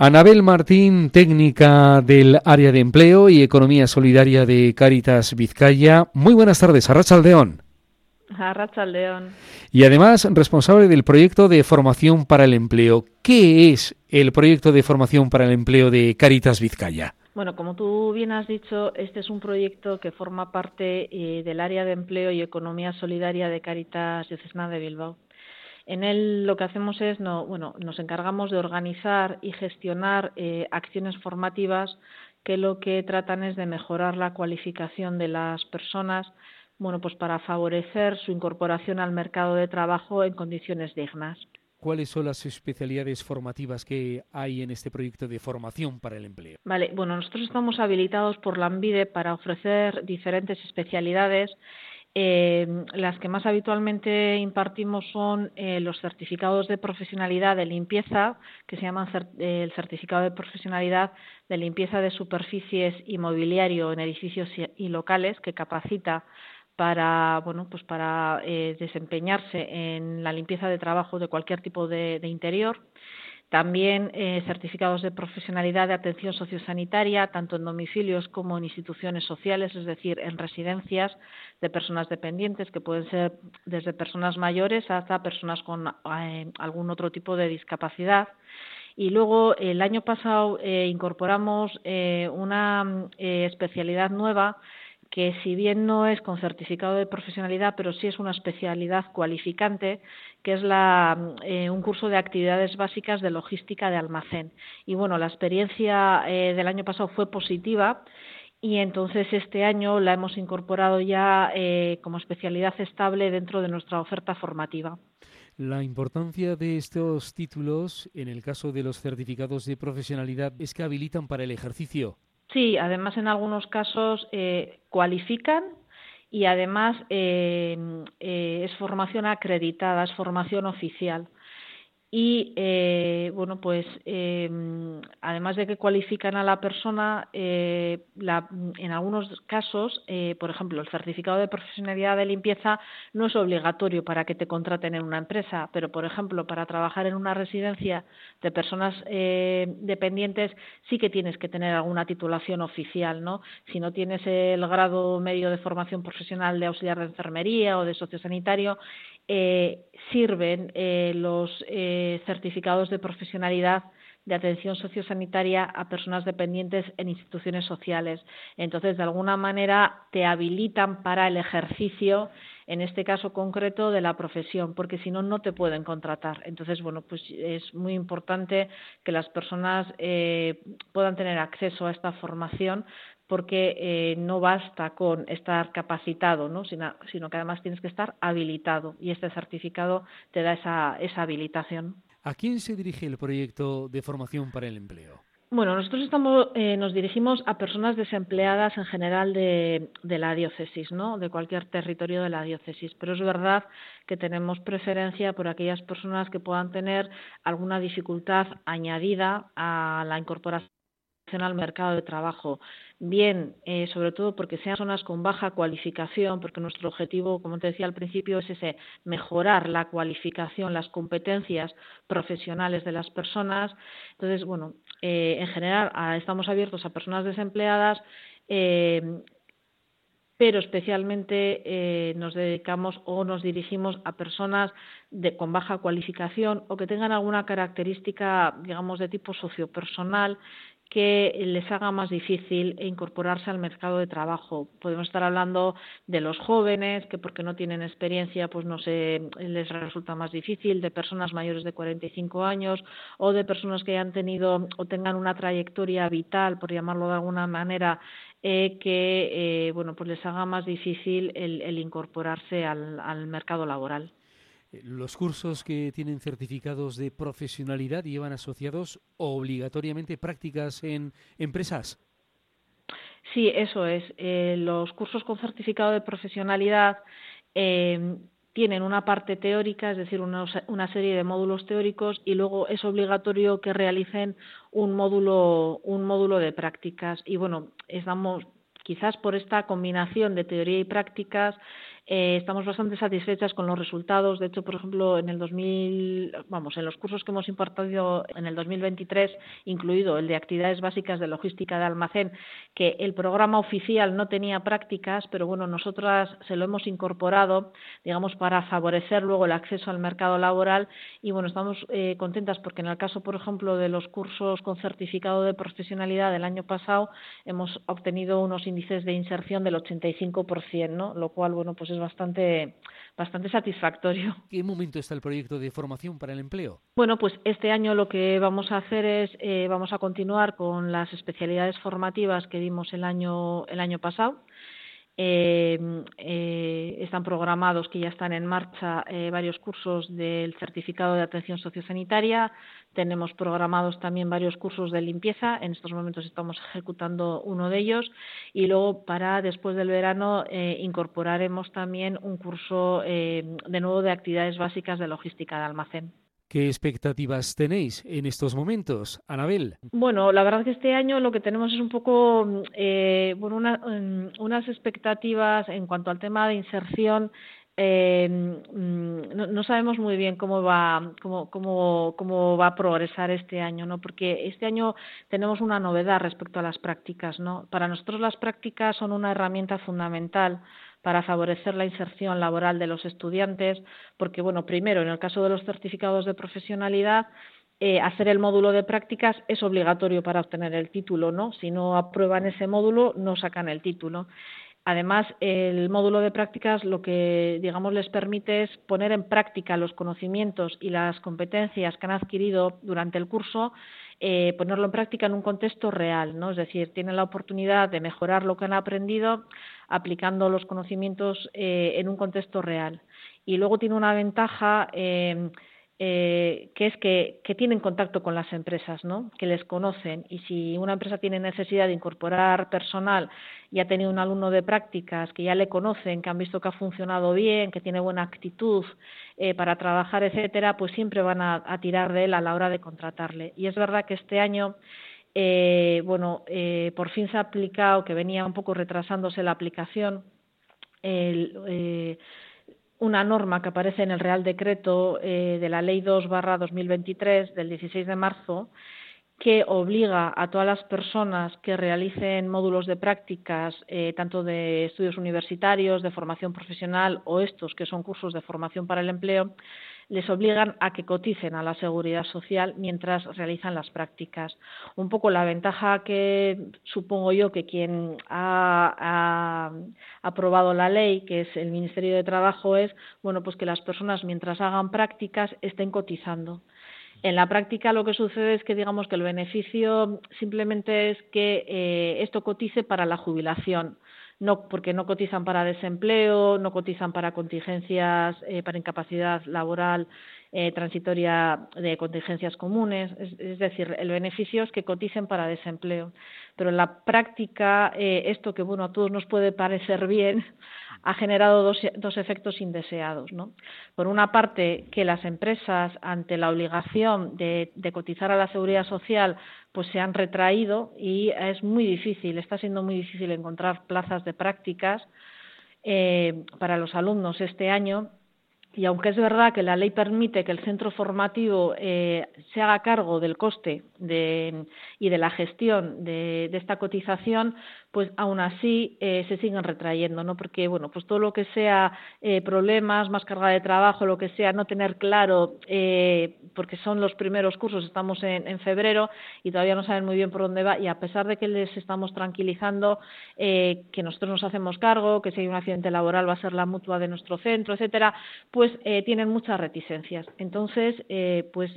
Anabel Martín, técnica del área de empleo y economía solidaria de Caritas Vizcaya. Muy buenas tardes, Arrachaldeón. Arrachaldeón. Y además responsable del proyecto de formación para el empleo. ¿Qué es el proyecto de formación para el empleo de Caritas Vizcaya? Bueno, como tú bien has dicho, este es un proyecto que forma parte eh, del área de empleo y economía solidaria de Caritas Diocesana de Bilbao. En él lo que hacemos es, no, bueno, nos encargamos de organizar y gestionar eh, acciones formativas que lo que tratan es de mejorar la cualificación de las personas, bueno, pues para favorecer su incorporación al mercado de trabajo en condiciones dignas. ¿Cuáles son las especialidades formativas que hay en este proyecto de formación para el empleo? Vale, bueno, nosotros estamos habilitados por la ANVIDE para ofrecer diferentes especialidades eh, las que más habitualmente impartimos son eh, los certificados de profesionalidad de limpieza, que se llaman eh, el certificado de profesionalidad de limpieza de superficies y mobiliario en edificios y, locales, que capacita para bueno pues para eh, desempeñarse en la limpieza de trabajo de cualquier tipo de interior también eh, certificados de profesionalidad de atención sociosanitaria, tanto en domicilios como en instituciones sociales, es decir, en residencias de personas dependientes, que pueden ser desde personas mayores hasta personas con eh, algún otro tipo de discapacidad. Y luego, el año pasado, eh, incorporamos una especialidad nueva que si bien no es con certificado de profesionalidad, pero sí es una especialidad cualificante, que es la, eh, un curso de actividades básicas de logística de almacén. Y bueno, la experiencia eh, del año pasado fue positiva y entonces este año la hemos incorporado ya eh, como especialidad estable dentro de nuestra oferta formativa. La importancia de estos títulos, en el caso de los certificados de profesionalidad, es que habilitan para el ejercicio Sí, además en algunos casos eh, cualifican y además eh, eh, es formación acreditada, es formación oficial y eh, bueno pues eh, además de que cualifican a la persona eh, la, en algunos casos eh, por ejemplo el certificado de profesionalidad de limpieza no es obligatorio para que te contraten en una empresa pero por ejemplo para trabajar en una residencia de personas eh, dependientes sí que tienes que tener alguna titulación oficial no si no tienes el grado medio de formación profesional de auxiliar de enfermería o de sociosanitario eh, sirven eh, los eh, certificados de profesionalidad de atención sociosanitaria a personas dependientes en instituciones sociales. Entonces, de alguna manera, te habilitan para el ejercicio, en este caso concreto, de la profesión, porque si no, no te pueden contratar. Entonces, bueno, pues es muy importante que las personas eh, puedan tener acceso a esta formación porque eh, no basta con estar capacitado, ¿no? Sino, sino, que además tienes que estar habilitado y este certificado te da esa, esa habilitación. ¿A quién se dirige el proyecto de formación para el empleo? Bueno, nosotros estamos, eh, nos dirigimos a personas desempleadas en general de, de, la diócesis, ¿no? De cualquier territorio de la diócesis. Pero es verdad que tenemos preferencia por aquellas personas que puedan tener alguna dificultad añadida a la incorporación al mercado de trabajo. Bien, eh, sobre todo porque sean zonas con baja cualificación, porque nuestro objetivo, como te decía al principio, es ese mejorar la cualificación, las competencias profesionales de las personas. Entonces, bueno, eh, en general estamos abiertos a personas desempleadas. Eh, pero especialmente nos dedicamos o nos dirigimos a personas de, con baja cualificación o que tengan alguna característica, digamos, de tipo sociopersonal que les haga más difícil incorporarse al mercado de trabajo. Podemos estar hablando de los jóvenes que porque no tienen experiencia pues no se les resulta más difícil, de personas mayores de 45 años o de personas que hayan tenido o tengan una trayectoria vital, por llamarlo de alguna manera, eh, que eh, bueno pues les haga más difícil el, el incorporarse al mercado laboral. Eh, los cursos que tienen certificados de profesionalidad llevan asociados obligatoriamente prácticas en empresas. Sí, eso es. Eh, los cursos con certificado de profesionalidad eh, tienen una parte teórica, es decir, una, una, serie de módulos teóricos, y luego es obligatorio que realicen un módulo, un módulo de prácticas. Y bueno, estamos quizás por esta combinación de teoría y prácticas Eh, estamos bastante satisfechas con los resultados. De hecho, por ejemplo, en el 2000, vamos, en los cursos que hemos impartido en el 2023, incluido el de actividades básicas de logística de almacén, que el programa oficial no tenía prácticas, pero bueno, nosotras se lo hemos incorporado, digamos, para favorecer luego el acceso al mercado laboral. Y bueno, estamos eh, contentas porque en el caso, por ejemplo, de los cursos con certificado de profesionalidad del año pasado, hemos obtenido unos índices de inserción del 85%, ¿no? Lo cual, bueno, pues es bastante, bastante satisfactorio. ¿Qué momento está el proyecto de formación para el empleo? Bueno, pues este año lo que vamos a hacer es, eh, vamos a continuar con las especialidades formativas que dimos el año, el año pasado. Eh, eh, están programados que ya están en marcha eh, varios cursos del certificado de atención sociosanitaria. Tenemos programados también varios cursos de limpieza. En estos momentos estamos ejecutando uno de ellos. Y luego, para después del verano, incorporaremos también un curso de nuevo de actividades básicas de logística de almacén. ¿Qué expectativas tenéis en estos momentos, Anabel? Bueno, la verdad que este año lo que tenemos es un poco, eh, bueno, mm, unas expectativas en cuanto al tema de inserción. Eh, mm, no, sabemos muy bien cómo va, cómo, cómo, cómo va a progresar este año, ¿no? Porque este año tenemos una novedad respecto a las prácticas, ¿no? Para nosotros las prácticas son una herramienta fundamental para favorecer la inserción laboral de los estudiantes, porque, bueno, primero, en el caso de los certificados de profesionalidad, eh, hacer el módulo de prácticas es obligatorio para obtener el título, ¿no? Si no aprueban ese módulo, no sacan el título. Además, el módulo de prácticas lo que, digamos, les permite es poner en práctica los conocimientos y las competencias que han adquirido durante el curso, eh, ponerlo en práctica en un contexto real, ¿no? Es decir, tienen la oportunidad de mejorar lo que han aprendido aplicando los conocimientos eh, en un contexto real. Y luego tiene una ventaja eh, eh, que es que, que, tienen contacto con las empresas, ¿no? que les conocen. Y si una empresa tiene necesidad de incorporar personal y ha tenido un alumno de prácticas que ya le conocen, que han visto que ha funcionado bien, que tiene buena actitud para trabajar, etcétera, pues siempre van a, tirar de él a la hora de contratarle. Y es verdad que este año eh, bueno, eh, por fin se ha aplicado, que venía un poco retrasándose la aplicación, eh, una norma que aparece en el Real Decreto eh, de la Ley 2 barra 2023 del 16 de marzo, que obliga a todas las personas que realicen módulos de prácticas, tanto de estudios universitarios, de formación profesional o estos que son cursos de formación para el empleo, les obligan a que coticen a la seguridad social mientras realizan las prácticas. Un poco la ventaja que supongo yo que quien ha, aprobado la ley, que es el Ministerio de Trabajo, es bueno pues que las personas mientras hagan prácticas estén cotizando. En la práctica lo que sucede es que digamos que el beneficio simplemente es que eh, esto cotice para la jubilación no porque no cotizan para desempleo, no cotizan para contingencias, eh, para incapacidad laboral eh, transitoria de contingencias comunes. Es, decir, el beneficio es que coticen para desempleo. Pero en la práctica, eh, esto que bueno a todos nos puede parecer bien, ha generado dos, dos efectos indeseados. Por una parte, que las empresas, ante la obligación de, de, cotizar a la seguridad social, pues se han retraído y es muy difícil, está siendo muy difícil encontrar plazas de prácticas eh, para los alumnos este año y aunque es verdad que la ley permite que el centro formativo eh, se haga cargo del coste y de la gestión de, esta cotización, pues aún así eh, se siguen retrayendo, ¿no? Porque, bueno, pues todo lo que sea eh, problemas, más carga de trabajo, lo que sea, no tener claro, porque son los primeros cursos, estamos en, en, febrero y todavía no saben muy bien por dónde va, y a pesar de que les estamos tranquilizando, que nosotros nos hacemos cargo, que si hay un accidente laboral va a ser la mutua de nuestro centro, etcétera, pues eh, tienen muchas reticencias. Entonces, eh, pues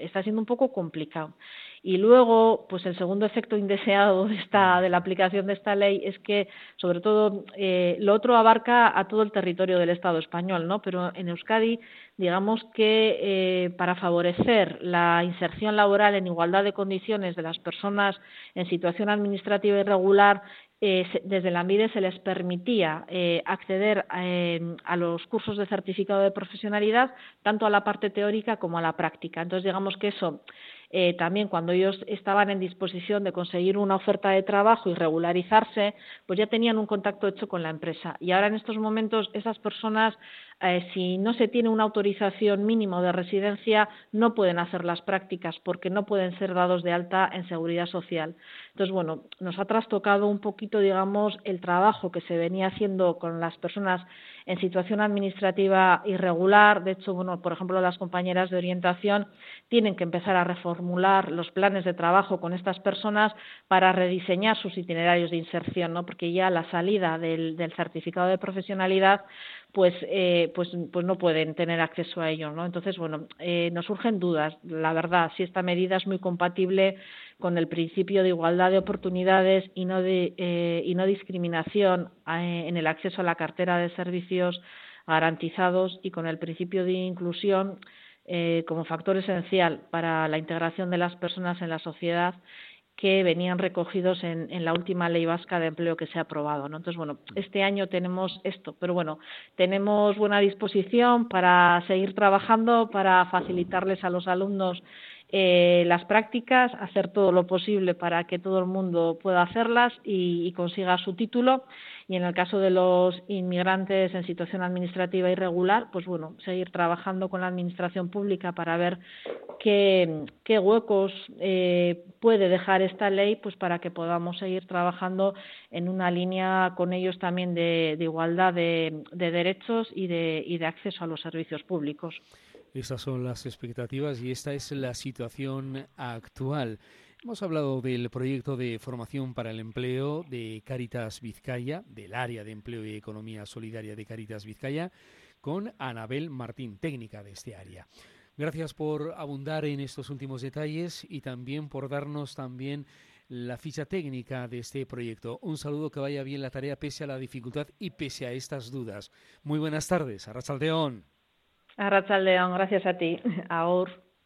está siendo un poco complicado. Y luego, pues el segundo efecto indeseado de, esta, de la aplicación de esta ley es que, sobre todo, eh, lo otro abarca a todo el territorio del Estado español, ¿no? Pero en Euskadi, digamos que para favorecer la inserción laboral en igualdad de condiciones de las personas en situación administrativa irregular, eh, desde la MIDE se les permitía eh, acceder eh, a los cursos de certificado de profesionalidad, tanto a la parte teórica como a la práctica. Entonces, digamos que eso eh, también cuando ellos estaban en disposición de conseguir una oferta de trabajo y regularizarse, pues ya tenían un contacto hecho con la empresa. Y ahora en estos momentos esas personas, eh, si no se tiene una autorización mínima de residencia, no pueden hacer las prácticas porque no pueden ser dados de alta en seguridad social. Entonces, bueno, nos ha trastocado un poquito, digamos, el trabajo que se venía haciendo con las personas en situación administrativa irregular. De hecho, bueno, por ejemplo, las compañeras de orientación tienen que empezar a reformular los planes de trabajo con estas personas para rediseñar sus itinerarios de inserción, ¿no? Porque ya la salida del, certificado de profesionalidad pues, eh, pues, pues no pueden tener acceso a ello. ¿no? Entonces, bueno, eh, nos surgen dudas, la verdad, si esta medida es muy compatible con el principio de igualdad de oportunidades y no, de, eh, y no discriminación eh, en el acceso a la cartera de servicios garantizados y con el principio de inclusión eh, como factor esencial para la integración de las personas en la sociedad que venían recogidos en, en, la última ley vasca de empleo que se ha aprobado. ¿no? Entonces, bueno, este año tenemos esto, pero bueno, tenemos buena disposición para seguir trabajando, para facilitarles a los alumnos eh, las prácticas, hacer todo lo posible para que todo el mundo pueda hacerlas y, consiga su título. Y en el caso de los inmigrantes en situación administrativa irregular, pues bueno, seguir trabajando con la administración pública para ver qué, huecos eh, puede dejar esta ley, pues para que podamos seguir trabajando en una línea con ellos también de, igualdad de, derechos y de acceso a los servicios públicos. Esas son las expectativas y esta es la situación actual. Hemos hablado del proyecto de formación para el empleo de Caritas Vizcaya, del área de empleo y economía solidaria de Caritas Vizcaya, con Anabel Martín, técnica de este área. Gracias por abundar en estos últimos detalles y también por darnos también la ficha técnica de este proyecto. Un saludo que vaya bien la tarea pese a la dificultad y pese a estas dudas. Muy buenas tardes, Arrachaldeón. León, gracias a ti. Ahora.